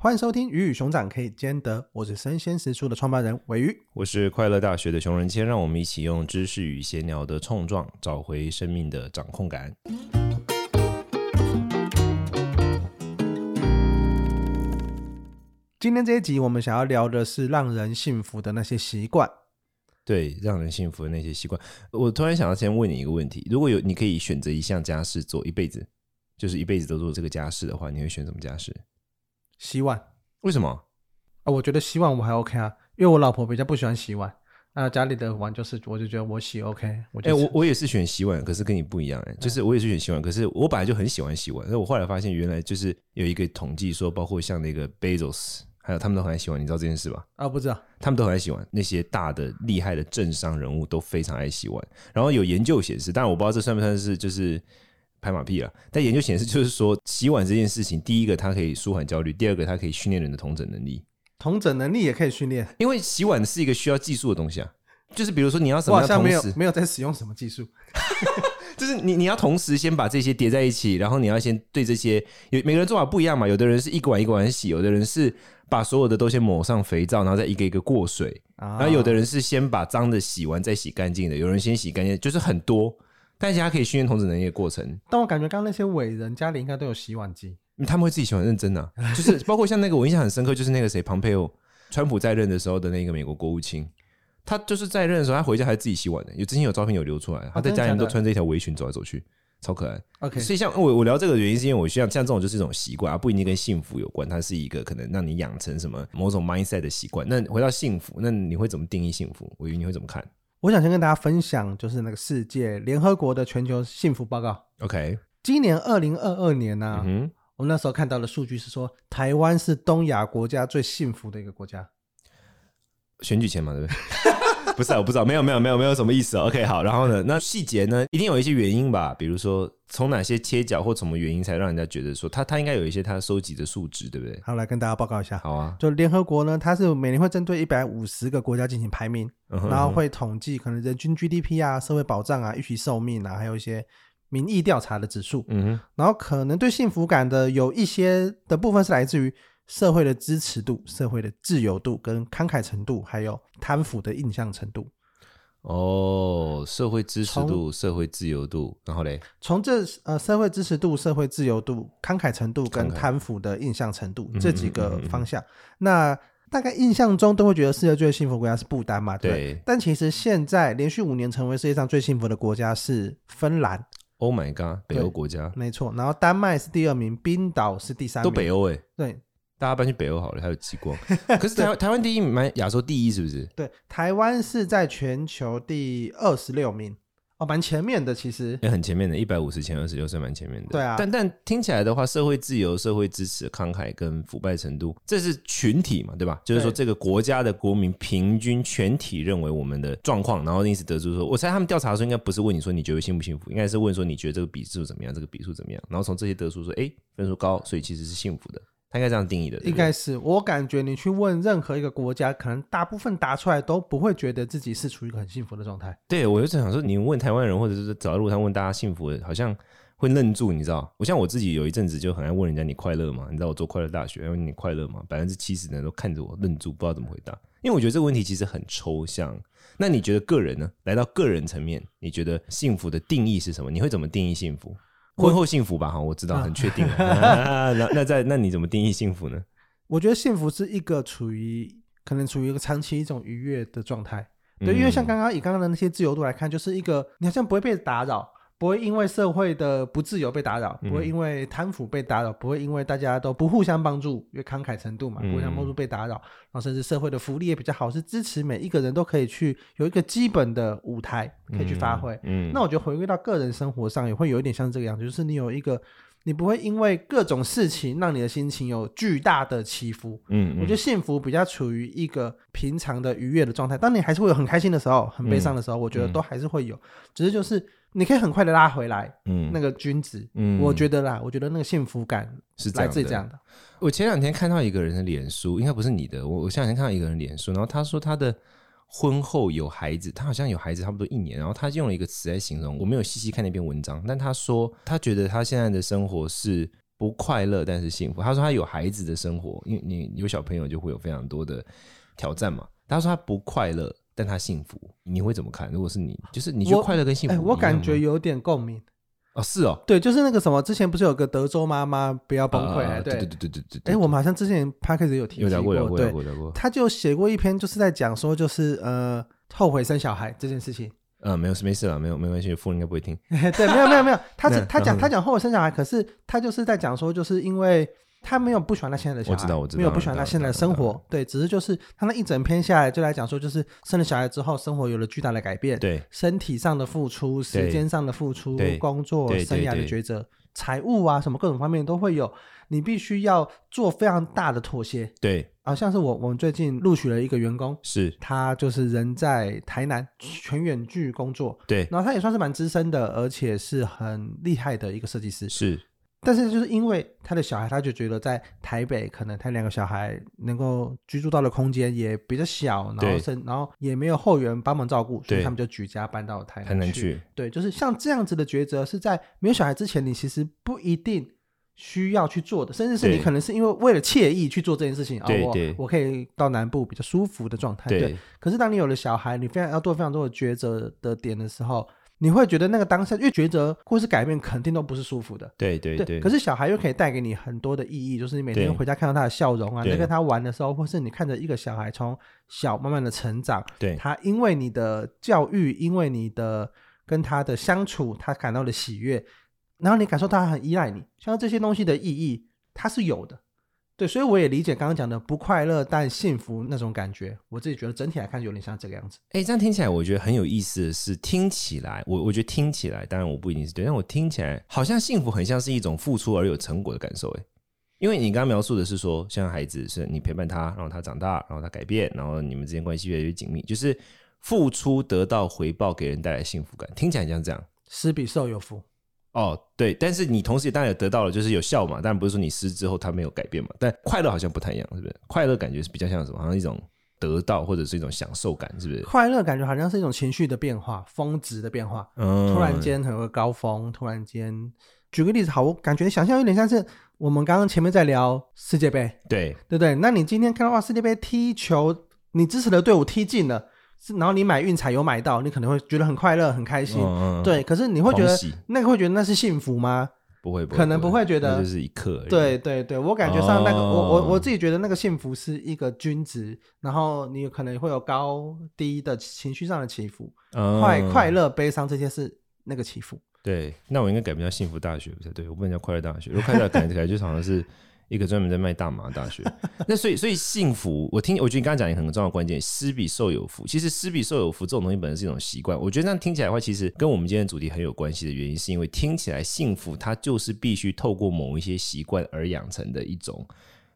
欢迎收听《鱼与熊掌可以兼得》，我是生鲜食书的创办人尾鱼，我是快乐大学的熊仁谦，让我们一起用知识与闲聊的冲撞，找回生命的掌控感。今天这一集，我们想要聊的是让人幸福的那些习惯。对，让人幸福的那些习惯。我突然想要先问你一个问题：如果有你可以选择一项家事做一辈子，就是一辈子都做这个家事的话，你会选什么家事？洗碗。为什么？啊，我觉得洗碗我还 OK 啊，因为我老婆比较不喜欢洗碗。那家里的碗就是，我就觉得我洗 OK 我。我我也是选洗碗，可是跟你不一样哎、欸，就是我也是选洗碗，可是我本来就很喜欢洗碗，那我后来发现原来就是有一个统计说，包括像那个 Bezos。还有他们都很爱洗碗，你知道这件事吧？啊，不知道。他们都很爱洗碗，那些大的厉害的政商人物都非常爱洗碗。然后有研究显示，当然我不知道这算不算是就是拍马屁了。但研究显示就是说，洗碗这件事情，第一个它可以舒缓焦虑，第二个它可以训练人的同整能力。同整能力也可以训练，因为洗碗是一个需要技术的东西啊。就是比如说你要什么像没有没有在使用什么技术。就是你你要同时先把这些叠在一起，然后你要先对这些有每个人做法不一样嘛。有的人是一个碗一个碗洗，有的人是。把所有的都先抹上肥皂，然后再一个一个过水。然后有的人是先把脏的洗完再洗干净的，有人先洗干净，就是很多。但是他可以训练童子能力的过程。但我感觉刚刚那些伟人家里应该都有洗碗机，他们会自己洗碗认真的、啊，就是包括像那个我印象很深刻，就是那个谁，庞佩奥，川普在任的时候的那个美国国务卿，他就是在任的时候，他回家还自己洗碗的。有之前有照片有流出来，他在家里面都穿着一条围裙走来走去。超可爱，OK。所以像我我聊这个原因是因为我需要像这种就是一种习惯啊，不一定跟幸福有关，它是一个可能让你养成什么某种 mindset 的习惯。那回到幸福，那你会怎么定义幸福？我以为你会怎么看？我想先跟大家分享，就是那个世界联合国的全球幸福报告。OK，今年二零二二年呢、啊嗯，我们那时候看到的数据是说，台湾是东亚国家最幸福的一个国家。选举前嘛，对不对？不是、啊，我不知道，没有，没有，没有，没有什么意思、哦。OK，好，然后呢，那细节呢，一定有一些原因吧？比如说，从哪些切角或什么原因，才让人家觉得说他他应该有一些他收集的数值，对不对？好，来跟大家报告一下。好啊，就联合国呢，它是每年会针对一百五十个国家进行排名，嗯、然后会统计可能人均 GDP 啊、社会保障啊、预期寿命啊，还有一些民意调查的指数。嗯哼，然后可能对幸福感的有一些的部分是来自于。社会的支持度、社会的自由度跟慷慨程度，还有贪腐的印象程度。哦，社会支持度、社会自由度，然后嘞，从这呃社会支持度、社会自由度、慷慨程度跟贪腐的印象程度这几个方向，那大概印象中都会觉得世界最幸福的国家是不丹嘛？对。对，但其实现在连续五年成为世界上最幸福的国家是芬兰。Oh my god，北欧国家。没错，然后丹麦是第二名，冰岛是第三名。都北欧哎。对。大家搬去北欧好了，还有极光。可是台湾台湾第一名，蛮亚洲第一是不是？对，台湾是在全球第二十六名，哦，蛮前面的，其实也很前面的，一百五十前二十六是蛮前面的。对啊，但但听起来的话，社会自由、社会支持、慷慨跟腐败程度，这是群体嘛，对吧？就是说，这个国家的国民平均全体认为我们的状况，然后因此得出说，我猜他们调查的时候，应该不是问你说你觉得幸不幸福，应该是问说你觉得这个比数怎么样，这个比数怎么样，然后从这些得出说，哎，分数高，所以其实是幸福的。他应该这样定义的，应该是我感觉你去问任何一个国家，可能大部分答出来都不会觉得自己是处于一个很幸福的状态。对，我就想说，你问台湾人，或者是走在路上问大家幸福的，好像会愣住，你知道？我像我自己有一阵子就很爱问人家你快乐吗？你知道我做快乐大学，问你快乐吗？百分之七十的人都看着我愣住，不知道怎么回答。因为我觉得这个问题其实很抽象。那你觉得个人呢？来到个人层面，你觉得幸福的定义是什么？你会怎么定义幸福？婚后幸福吧？哈，我知道，很确定。那那在那你怎么定义幸福呢？我觉得幸福是一个处于可能处于一个长期一种愉悦的状态，对，因为像刚刚以刚刚的那些自由度来看，就是一个你好像不会被打扰，不会因为社会的不自由被打扰，不会因为贪腐被打扰，不会因为大家都不互相帮助，因为慷慨程度嘛，互相帮助被打扰，然后甚至社会的福利也比较好，是支持每一个人都可以去有一个基本的舞台可以去发挥。嗯，那我觉得回归到个人生活上也会有一点像这个样子，就是你有一个。你不会因为各种事情让你的心情有巨大的起伏。嗯，我觉得幸福比较处于一个平常的愉悦的状态。当你还是会有很开心的时候，很悲伤的时候，我觉得都还是会有。只是就是你可以很快的拉回来。嗯，那个君子。嗯，我觉得啦，我觉得那个幸福感是来自这样的。我前两天看到一个人的脸书，应该不是你的。我我前两天看到一个人脸书，然后他说他的。婚后有孩子，他好像有孩子差不多一年，然后他用了一个词来形容。我没有细细看那篇文章，但他说他觉得他现在的生活是不快乐但是幸福。他说他有孩子的生活，因为你有小朋友就会有非常多的挑战嘛。他说他不快乐，但他幸福，你会怎么看？如果是你，就是你觉得快乐跟幸福，哎，我感觉有点共鸣。哦，是哦，对，就是那个什么，之前不是有个德州妈妈不要崩溃？啊、对对对对对对。哎，我们好像之前 Podcast 有提过，有聊过，聊过，有，聊过。他就写过一篇，就是在讲说，就是呃，后悔生小孩这件事情。嗯，没有事，没事了，没有，没关系，父母应该不会听。对，没有，没有，没有。他是 他讲他讲后悔生小孩，可是他就是在讲说，就是因为。他没有不喜欢他现在的小孩，我知道，我知道，没有不喜欢他现在的生活，对，只是就是他那一整篇下来就来讲说，就是生了小孩之后，生活有了巨大的改变，对，身体上的付出，时间上的付出，工作生涯的抉择，财务啊什么各种方面都会有，你必须要做非常大的妥协，对，啊，像是我我们最近录取了一个员工，是。他就是人在台南全远距工作，对，然后他也算是蛮资深的，而且是很厉害的一个设计师，是。但是就是因为他的小孩，他就觉得在台北可能他两个小孩能够居住到的空间也比较小，然后生然后也没有后援帮忙照顾，所以他们就举家搬到台南去。去对，就是像这样子的抉择，是在没有小孩之前，你其实不一定需要去做的，甚至是你可能是因为为了惬意去做这件事情。哦，我我可以到南部比较舒服的状态。对，对，可是当你有了小孩，你非常要做非常多的抉择的点的时候。你会觉得那个当下，因为抉择或是改变，肯定都不是舒服的。对对对，对。可是小孩又可以带给你很多的意义，就是你每天回家看到他的笑容啊，在跟他玩的时候，或是你看着一个小孩从小慢慢的成长，对，他因为你的教育，因为你的跟他的相处，他感到了喜悦，然后你感受到他很依赖你，像这些东西的意义，它是有的。对，所以我也理解刚刚讲的不快乐但幸福那种感觉，我自己觉得整体来看有点像这个样子。哎，这样听起来我觉得很有意思的是，听起来我我觉得听起来，当然我不一定是对，但我听起来好像幸福很像是一种付出而有成果的感受。哎，因为你刚刚描述的是说，像孩子是你陪伴他，然后他长大，然后他改变，然后你们之间关系越来越紧密，就是付出得到回报，给人带来幸福感，听起来像这样，施比受有福。哦，对，但是你同时也当然也得到了，就是有效嘛。当然不是说你失之后它没有改变嘛。但快乐好像不太一样，是不是？快乐感觉是比较像什么？好像一种得到或者是一种享受感，是不是？快乐感觉好像是一种情绪的变化，峰值的变化。嗯，突然间很有个高峰，突然间，举个例子，好，我感觉想象有点像是我们刚刚前面在聊世界杯，对对不对？那你今天看到哇，世界杯踢球，你支持的队伍踢进了。是，然后你买运彩有买到，你可能会觉得很快乐、很开心，嗯、对。可是你会觉得那个会觉得那是幸福吗？不会，不会，可能不会觉得，那就是一刻。对对对，我感觉上那个，哦、我我我自己觉得那个幸福是一个均值，然后你可能会有高低的情绪上的起伏，嗯、快快乐、悲伤这些是那个起伏。对，那我应该改名叫幸福大学不是？对，我不能叫快乐大学，如果快乐感觉就好像是。一个专门在卖大麻大学，那所以所以幸福，我听我觉得你刚刚讲一个很重要的关键，施比受有福。其实施比受有福这种东西本身是一种习惯，我觉得这样听起来的话，其实跟我们今天的主题很有关系的原因，是因为听起来幸福它就是必须透过某一些习惯而养成的一种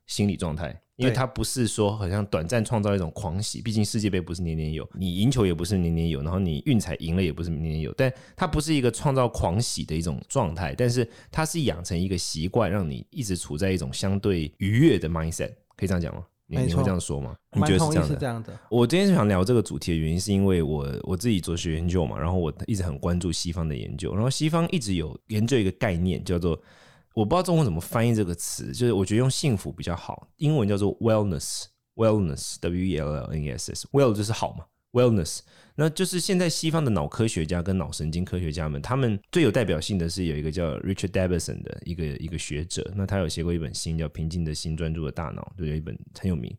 心理状态。因为它不是说好像短暂创造一种狂喜，毕竟世界杯不是年年有，你赢球也不是年年有，然后你运彩赢了也不是年年有，但它不是一个创造狂喜的一种状态，但是它是养成一个习惯，让你一直处在一种相对愉悦的 mindset，可以这样讲吗？你你会这样说吗？你觉得是这样的？是这样的。我今天想聊这个主题的原因，是因为我我自己做学研究嘛，然后我一直很关注西方的研究，然后西方一直有研究一个概念叫做。我不知道中文怎么翻译这个词，就是我觉得用幸福比较好。英文叫做 wellness，wellness，w e l l n e s s，well 就是好嘛，wellness。那就是现在西方的脑科学家跟脑神经科学家们，他们最有代表性的是有一个叫 Richard Davidson 的一个一个学者，那他有写过一本新叫《平静的心，专注的大脑》，就有一本很有名。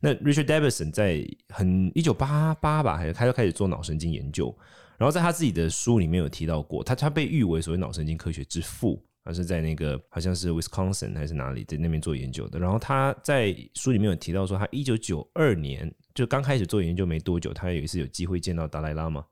那 Richard Davidson 在很一九八八吧，还是他就开始做脑神经研究，然后在他自己的书里面有提到过，他他被誉为所谓脑神经科学之父。他是在那个好像是 Wisconsin 还是哪里，在那边做研究的。然后他在书里面有提到说，他一九九二年就刚开始做研究没多久，他有一次有机会见到达赖喇嘛，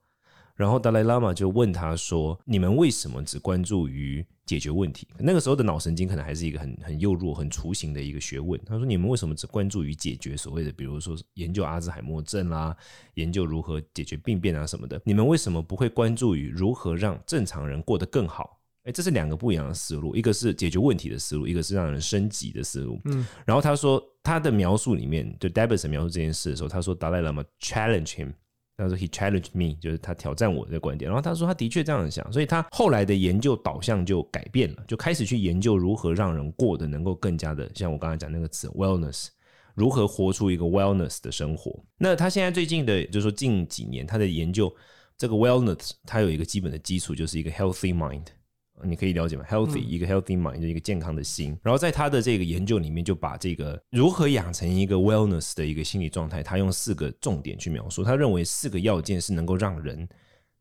然后达赖喇嘛就问他说：“你们为什么只关注于解决问题？那个时候的脑神经可能还是一个很很幼弱、很雏形的一个学问。”他说：“你们为什么只关注于解决所谓的，比如说研究阿兹海默症啦，研究如何解决病变啊什么的？你们为什么不会关注于如何让正常人过得更好？”哎，这是两个不一样的思路，一个是解决问题的思路，一个是让人升级的思路。嗯，然后他说他的描述里面，就 Davidson 描述这件事的时候，他说达赖喇嘛 challenge him 他说 he challenged me，就是他挑战我的观点。然后他说他的确这样想，所以他后来的研究导向就改变了，就开始去研究如何让人过得能够更加的像我刚才讲那个词 wellness，如何活出一个 wellness 的生活。那他现在最近的，就是说近几年他的研究，这个 wellness 它有一个基本的基础，就是一个 healthy mind。你可以了解吗？Healthy、嗯、一个 healthy mind 就一个健康的心。然后在他的这个研究里面，就把这个如何养成一个 wellness 的一个心理状态，他用四个重点去描述。他认为四个要件是能够让人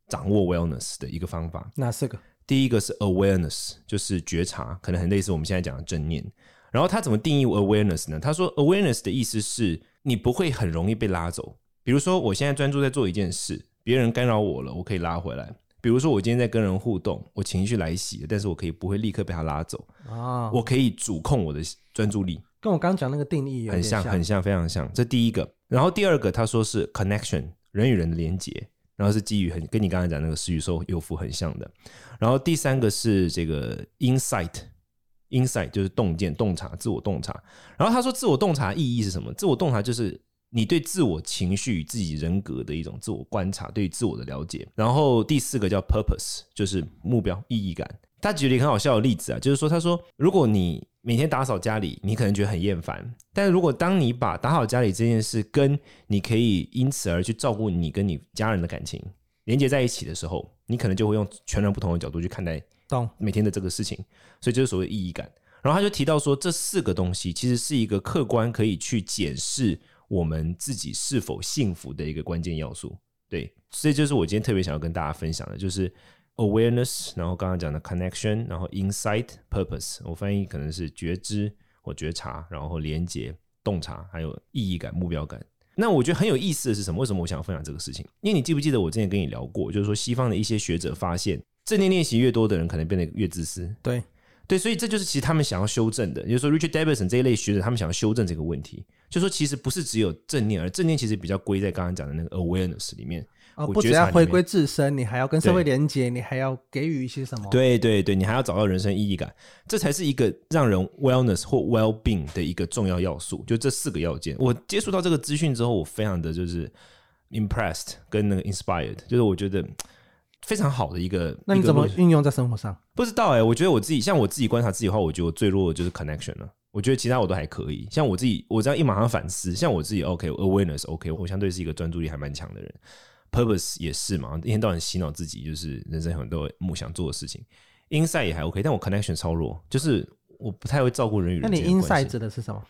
掌握 wellness 的一个方法。哪四个？第一个是 awareness，就是觉察，可能很类似我们现在讲的正念。然后他怎么定义 awareness 呢？他说 awareness 的意思是你不会很容易被拉走。比如说，我现在专注在做一件事，别人干扰我了，我可以拉回来。比如说，我今天在跟人互动，我情绪来袭，但是我可以不会立刻被他拉走啊，我可以主控我的专注力，跟我刚刚讲那个定义很像，很像，非常像。这第一个，然后第二个，他说是 connection，人与人的连接，然后是基于很跟你刚才讲那个食与受有福很像的。然后第三个是这个 insight，insight 就是洞见、洞察、自我洞察。然后他说，自我洞察意义是什么？自我洞察就是。你对自我情绪与自己人格的一种自我观察，对于自我的了解。然后第四个叫 purpose，就是目标、意义感。他举了一个很好笑的例子啊，就是说，他说，如果你每天打扫家里，你可能觉得很厌烦，但是如果当你把打扫家里这件事跟你可以因此而去照顾你跟你家人的感情连接在一起的时候，你可能就会用全然不同的角度去看待每天的这个事情。所以就是所谓意义感。然后他就提到说，这四个东西其实是一个客观可以去检视。我们自己是否幸福的一个关键要素，对，所以就是我今天特别想要跟大家分享的，就是 awareness，然后刚刚讲的 connection，然后 insight，purpose，我翻译可能是觉知或觉察，然后连接、洞察，还有意义感、目标感。那我觉得很有意思的是什么？为什么我想要分享这个事情？因为你记不记得我之前跟你聊过，就是说西方的一些学者发现，正念练习越多的人，可能变得越自私。对。对，所以这就是其实他们想要修正的，也就是说，Richard Davidson 这一类学者，他们想要修正这个问题，就说其实不是只有正念，而正念其实比较归在刚刚讲的那个 awareness 里面。哦，不只要回归自身，你还要跟社会连接，你还要给予一些什么？对对对，你还要找到人生意义感，这才是一个让人 wellness 或 well being 的一个重要要素。就这四个要件，我接触到这个资讯之后，我非常的就是 impressed 跟那个 inspired，就是我觉得。非常好的一个，那你怎么运用在生活上？不知道哎、欸，我觉得我自己像我自己观察自己的话，我觉得我最弱的就是 connection 了。我觉得其他我都还可以。像我自己，我这样一马上反思，像我自己 OK，awareness OK，我相对是一个专注力还蛮强的人。Purpose 也是嘛，一天到晚洗脑自己，就是人生很多梦想做的事情。Insight 也还 OK，但我 connection 超弱，就是我不太会照顾人与人。那你 insight 指的是什么？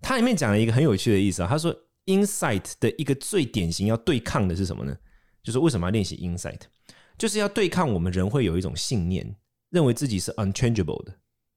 它里面讲了一个很有趣的意思啊。他说 insight 的一个最典型要对抗的是什么呢？就是为什么要练习 insight？就是要对抗我们人会有一种信念，认为自己是 unchangeable 的，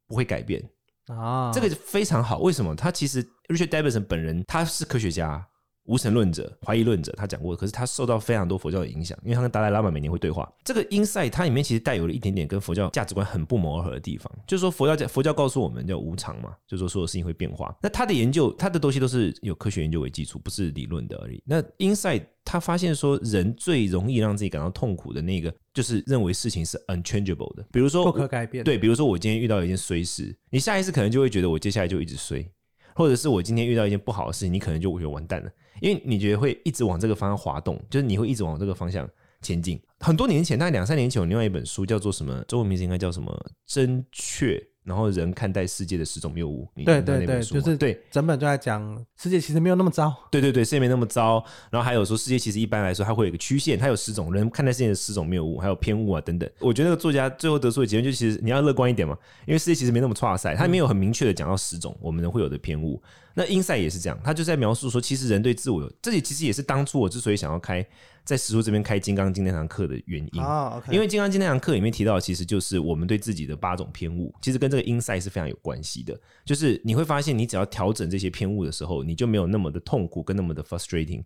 不会改变啊。这个非常好，为什么？他其实 Richard Davidson 本人他是科学家。无神论者、怀疑论者，他讲过，可是他受到非常多佛教的影响，因为他跟达赖喇嘛每年会对话。这个 insight 它里面其实带有了一点点跟佛教价值观很不谋而合的地方，就是说佛教教佛教告诉我们叫无常嘛，就是说所有事情会变化。那他的研究，他的东西都是有科学研究为基础，不是理论的而已。那 insight 他发现说，人最容易让自己感到痛苦的那个，就是认为事情是 unchangeable 的，比如说不可改变。对，比如说我今天遇到一件衰事，你下一次可能就会觉得我接下来就一直衰。或者是我今天遇到一件不好的事情，你可能就我觉得完蛋了，因为你觉得会一直往这个方向滑动，就是你会一直往这个方向前进。很多年前，大概两三年前，有另外一本书叫做什么？中文名字应该叫什么？真确。然后人看待世界的十种谬误，对对对，就是对整本都在讲世界其实没有那么糟，对对对，世界没那么糟。然后还有说世界其实一般来说它会有一个曲线，它有十种人看待世界的十种谬误，还有偏误啊等等。我觉得那个作家最后得出的结论就是，其实你要乐观一点嘛，因为世界其实没那么差赛，他没有很明确的讲到十种我们人会有的偏误。那 Insight 也是这样，他就在描述说，其实人对自我有，这里其实也是当初我之所以想要开。在实书这边开《金刚经》那堂课的原因，oh. 因为《金刚经》那堂课里面提到，其实就是我们对自己的八种偏误，其实跟这个 insight 是非常有关系的。就是你会发现，你只要调整这些偏误的时候，你就没有那么的痛苦，跟那么的 frustrating。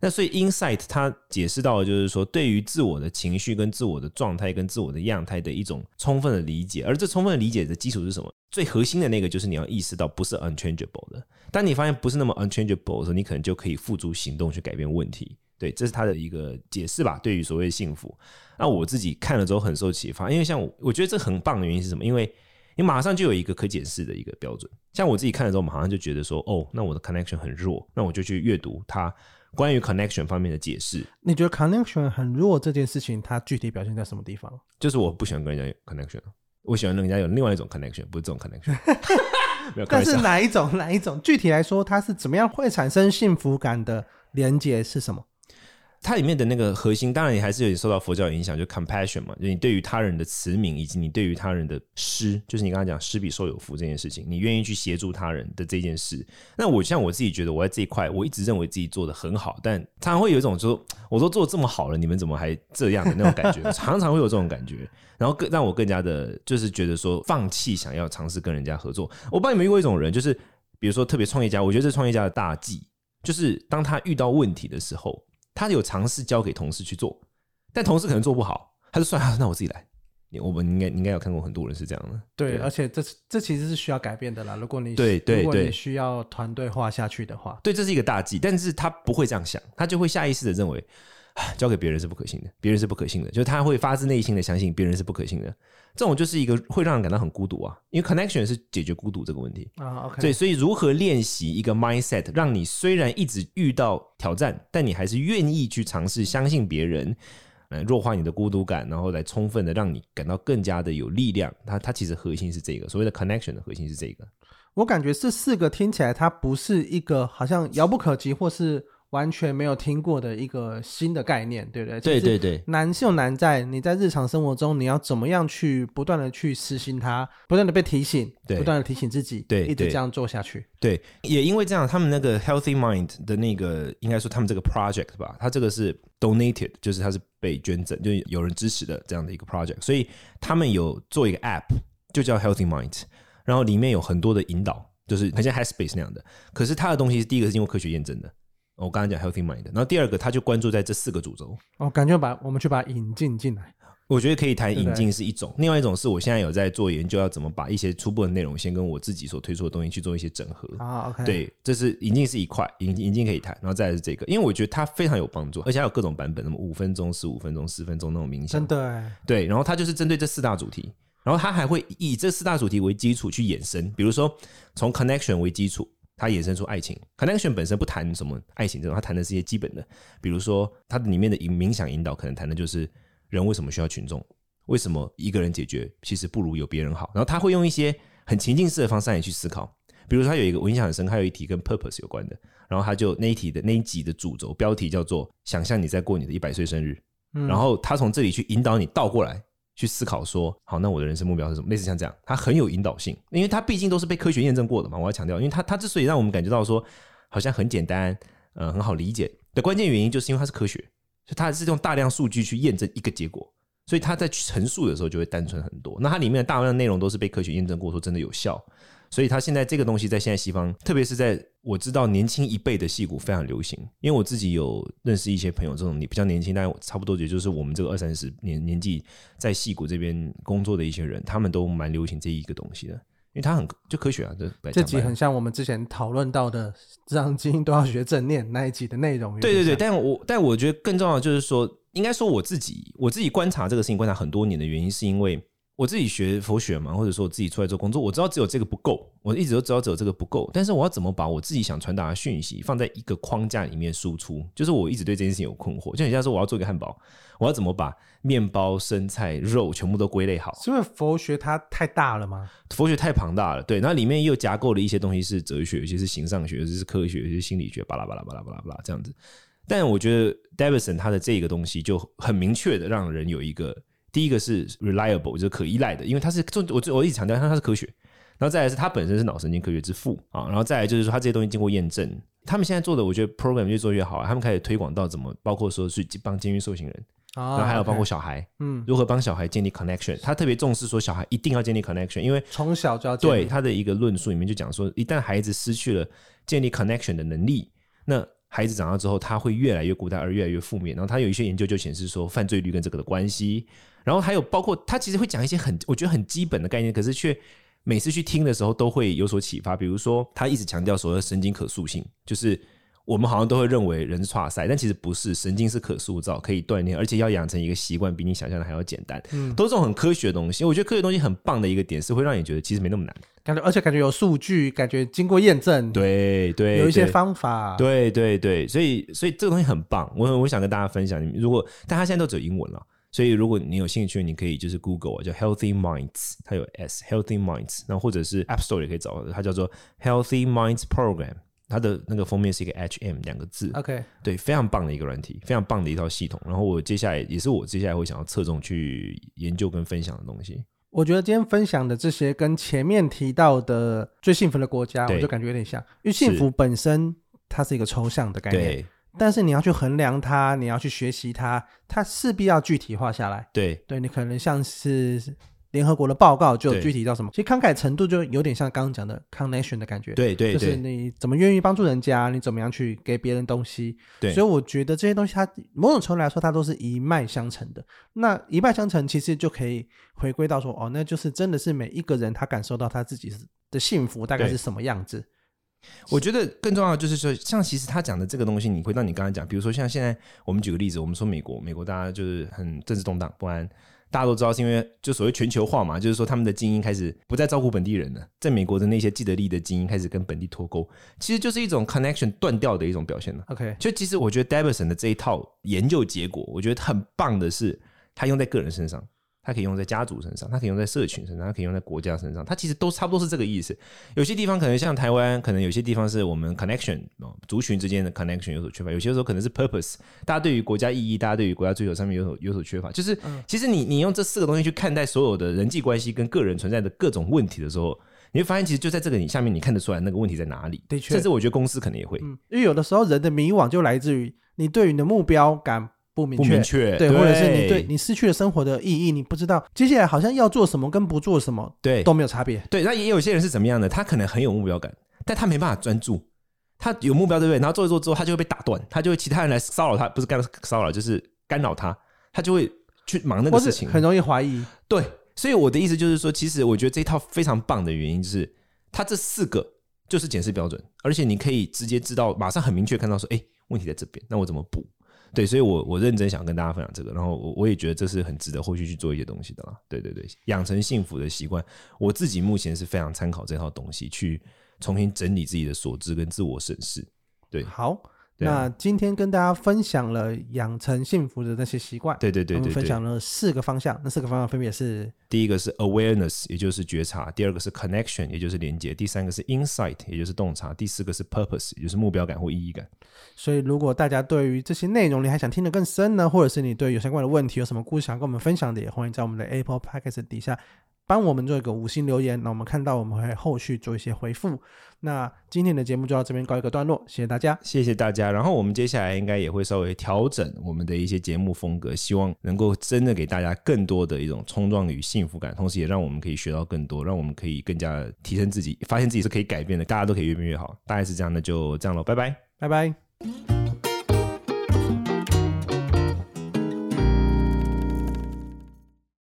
那所以 insight 它解释到的就是说，对于自我的情绪、跟自我的状态、跟自我的样态的一种充分的理解。而这充分的理解的基础是什么？最核心的那个就是你要意识到不是 unchangeable 的。当你发现不是那么 unchangeable 的时候，你可能就可以付诸行动去改变问题。对，这是他的一个解释吧。对于所谓幸福，那我自己看了之后很受启发，因为像我，我觉得这很棒的原因是什么？因为你马上就有一个可解释的一个标准。像我自己看了之后，马上就觉得说，哦，那我的 connection 很弱，那我就去阅读它关于 connection 方面的解释。你觉得 connection 很弱这件事情，它具体表现在什么地方？就是我不喜欢跟人家有 connection，我喜欢人家有另外一种 connection，不是这种 connection。但是哪一种？哪一种？具体来说，它是怎么样会产生幸福感的连接是什么？它里面的那个核心，当然你还是有点受到佛教影响，就 compassion 嘛，就你对于他人的慈悯，以及你对于他人的施，就是你刚才讲施比受有福这件事情，你愿意去协助他人的这件事。那我像我自己觉得，我在这一块，我一直认为自己做的很好，但常常会有一种说，我都做这么好了，你们怎么还这样的那种感觉？常常会有这种感觉，然后更让我更加的，就是觉得说，放弃想要尝试跟人家合作。我不知道你们遇过一种人，就是比如说特别创业家，我觉得这创业家的大忌，就是当他遇到问题的时候。他有尝试交给同事去做，但同事可能做不好，他就算了，那我自己来。我们应该应该有看过很多人是这样的。对，对而且这这其实是需要改变的啦。如果你对对对，如果你需要团队化下去的话，对，这是一个大忌。但是他不会这样想，他就会下意识的认为。交给别人是不可信的，别人是不可信的，就是他会发自内心的相信别人是不可信的。这种就是一个会让人感到很孤独啊，因为 connection 是解决孤独这个问题啊。OK，对，所以如何练习一个 mindset，让你虽然一直遇到挑战，但你还是愿意去尝试相信别人，来弱化你的孤独感，然后来充分的让你感到更加的有力量。它它其实核心是这个，所谓的 connection 的核心是这个。我感觉这四个听起来，它不是一个好像遥不可及，或是。完全没有听过的一个新的概念，对不对？对对对，难是有难在你在日常生活中，你要怎么样去不断的去实行它，不断的被提醒，对，不断的提醒自己，对，一直这样做下去。对，也因为这样，他们那个 Healthy Mind 的那个，应该说他们这个 project 吧，它这个是 donated，就是它是被捐赠，就是有人支持的这样的一个 project，所以他们有做一个 app，就叫 Healthy Mind，然后里面有很多的引导，就是很像 Headspace 那样的。可是它的东西是第一个是经过科学验证的。我刚刚讲 healthy mind，然后第二个他就关注在这四个主轴。哦，感觉把我们去把它引进进来，我觉得可以谈引进是一种，另外一种是我现在有在做研究，要怎么把一些初步的内容先跟我自己所推出的东西去做一些整合。啊，OK，对，这是引进是一块，引引进可以谈，然后再来是这个，因为我觉得它非常有帮助，而且还有各种版本，什么五分钟、十五分钟、十分钟那种冥想，真的，对，然后它就是针对这四大主题，然后它还会以这四大主题为基础去衍生，比如说从 connection 为基础。它衍生出爱情，connection 本身不谈什么爱情这种，它谈的是一些基本的，比如说它里面的冥想引导，可能谈的就是人为什么需要群众，为什么一个人解决其实不如有别人好。然后他会用一些很情境式的方式来去思考，比如说他有一个我印象很深，还有一题跟 purpose 有关的，然后他就那一题的那一集的主轴标题叫做想象你在过你的一百岁生日，然后他从这里去引导你倒过来。去思考说，好，那我的人生目标是什么？类似像这样，它很有引导性，因为它毕竟都是被科学验证过的嘛。我要强调，因为它它之所以让我们感觉到说，好像很简单，嗯，很好理解的关键原因，就是因为它是科学，所以它是用大量数据去验证一个结果，所以它在陈述的时候就会单纯很多。那它里面的大量内容都是被科学验证过，说真的有效。所以，他现在这个东西在现在西方，特别是在我知道年轻一辈的戏骨非常流行。因为我自己有认识一些朋友，这种你比较年轻，但差不多也就是我们这个二三十年年纪，在戏骨这边工作的一些人，他们都蛮流行这一个东西的，因为它很就科学啊。这这集很像我们之前讨论到的“让精英都要学正念”那一集的内容。对对对，但我但我觉得更重要的就是说，应该说我自己我自己观察这个事情观察很多年的原因，是因为。我自己学佛学嘛，或者说我自己出来做工作，我知道只有这个不够，我一直都知道只有这个不够。但是我要怎么把我自己想传达的讯息放在一个框架里面输出？就是我一直对这件事情有困惑。就很像说，我要做一个汉堡，我要怎么把面包、生菜、肉全部都归类好？是因为佛学它太大了吗？佛学太庞大了，对。那里面又夹构了一些东西是哲学，有些是形上学，有些是科学，有些是心理学，巴拉巴拉巴拉巴拉巴拉这样子。但我觉得 Davidson 他的这个东西就很明确的让人有一个。第一个是 reliable，就是可依赖的，因为它是我我我一直强调它它是科学，然后再来是它本身是脑神经科学之父啊，然后再来就是说它这些东西经过验证，他们现在做的我觉得 program 越做越好，他们开始推广到怎么包括说是帮监狱受刑人，然后还有包括小孩，嗯，如何帮小孩建立 connection，他特别重视说小孩一定要建立 connection，因为从小就要对他的一个论述里面就讲说，一旦孩子失去了建立 connection 的能力，那孩子长大之后他会越来越孤单而越来越负面，然后他有一些研究就显示说犯罪率跟这个的关系。然后还有包括他其实会讲一些很我觉得很基本的概念，可是却每次去听的时候都会有所启发。比如说他一直强调所谓的神经可塑性，就是我们好像都会认为人是剉赛，但其实不是，神经是可塑造、可以锻炼，而且要养成一个习惯，比你想象的还要简单。嗯，都是这种很科学的东西。我觉得科学东西很棒的一个点是会让你觉得其实没那么难，感觉而且感觉有数据，感觉经过验证，对对，有一些方法，对对对，所以所以这个东西很棒。我我想跟大家分享，如果但他现在都只有英文了，所以如果你有兴趣，你可以就是 Google 啊叫 Healthy Minds，它有 S Healthy Minds，然后或者是 App Store 也可以找到，它叫做 Healthy Minds Program。它的那个封面是一个 H M 两个字，OK，对，非常棒的一个软体，非常棒的一套系统。然后我接下来也是我接下来会想要侧重去研究跟分享的东西。我觉得今天分享的这些跟前面提到的最幸福的国家，我就感觉有点像，因为幸福本身它是一个抽象的概念，对，但是你要去衡量它，你要去学习它，它势必要具体化下来。对，对你可能像是。联合国的报告就有具体到什么，其实慷慨程度就有点像刚刚讲的 connection 的感觉，对对，就是你怎么愿意帮助人家，你怎么样去给别人东西，对，所以我觉得这些东西它某种程度来说，它都是一脉相承的。那一脉相承，其实就可以回归到说，哦，那就是真的是每一个人他感受到他自己的幸福大概是什么样子。我觉得更重要的就是说，像其实他讲的这个东西，你回到你刚才讲，比如说像现在我们举个例子，我们说美国，美国大家就是很政治动荡不安。大家都知道，是因为就所谓全球化嘛，就是说他们的精英开始不再照顾本地人了，在美国的那些既得利益的精英开始跟本地脱钩，其实就是一种 connection 断掉的一种表现了。OK，就其实我觉得 Davidson 的这一套研究结果，我觉得很棒的是，他用在个人身上。它可以用在家族身上，它可以用在社群身上，它可以用在国家身上，它其实都差不多是这个意思。有些地方可能像台湾，可能有些地方是我们 connection 族群之间的 connection 有所缺乏，有些时候可能是 purpose，大家对于国家意义，大家对于国家追求上面有所有所缺乏。就是其实你你用这四个东西去看待所有的人际关系跟个人存在的各种问题的时候，你会发现其实就在这个你下面你看得出来那个问题在哪里。的确，甚至我觉得公司可能也会，嗯，因为有的时候人的迷惘就来自于你对于你的目标感。不明确，不明确，对，或者是你对你失去了生活的意义，你不知道接下来好像要做什么跟不做什么，对，都没有差别。对，那也有些人是怎么样的？他可能很有目标感，但他没办法专注。他有目标，对不对？然后做一做之后，他就会被打断，他就会其他人来骚扰他，不是干扰骚扰，就是干扰他，他就会去忙那个事情，很容易怀疑。对，所以我的意思就是说，其实我觉得这一套非常棒的原因就是，他这四个就是检视标准，而且你可以直接知道，马上很明确看到说，哎，问题在这边，那我怎么补？对，所以我我认真想跟大家分享这个，然后我我也觉得这是很值得后续去做一些东西的啦。对对对，养成幸福的习惯，我自己目前是非常参考这套东西去重新整理自己的所知跟自我审视。对，好。那今天跟大家分享了养成幸福的那些习惯，对对对对，分享了四个方向。那四个方向分别是：第一个是 awareness，也就是觉察；第二个是 connection，也就是连接；第三个是 insight，也就是洞察；第四个是 purpose，也就是目标感或意义感。所以，如果大家对于这些内容你还想听得更深呢，或者是你对有相关的问题有什么故事想跟我们分享的，也欢迎在我们的 Apple Podcast 底下。帮我们做一个五星留言，那我们看到我们会后续做一些回复。那今天的节目就到这边告一个段落，谢谢大家，谢谢大家。然后我们接下来应该也会稍微调整我们的一些节目风格，希望能够真的给大家更多的一种冲撞与幸福感，同时也让我们可以学到更多，让我们可以更加提升自己，发现自己是可以改变的，大家都可以越变越好。大概是这样的，就这样喽，拜拜，拜拜。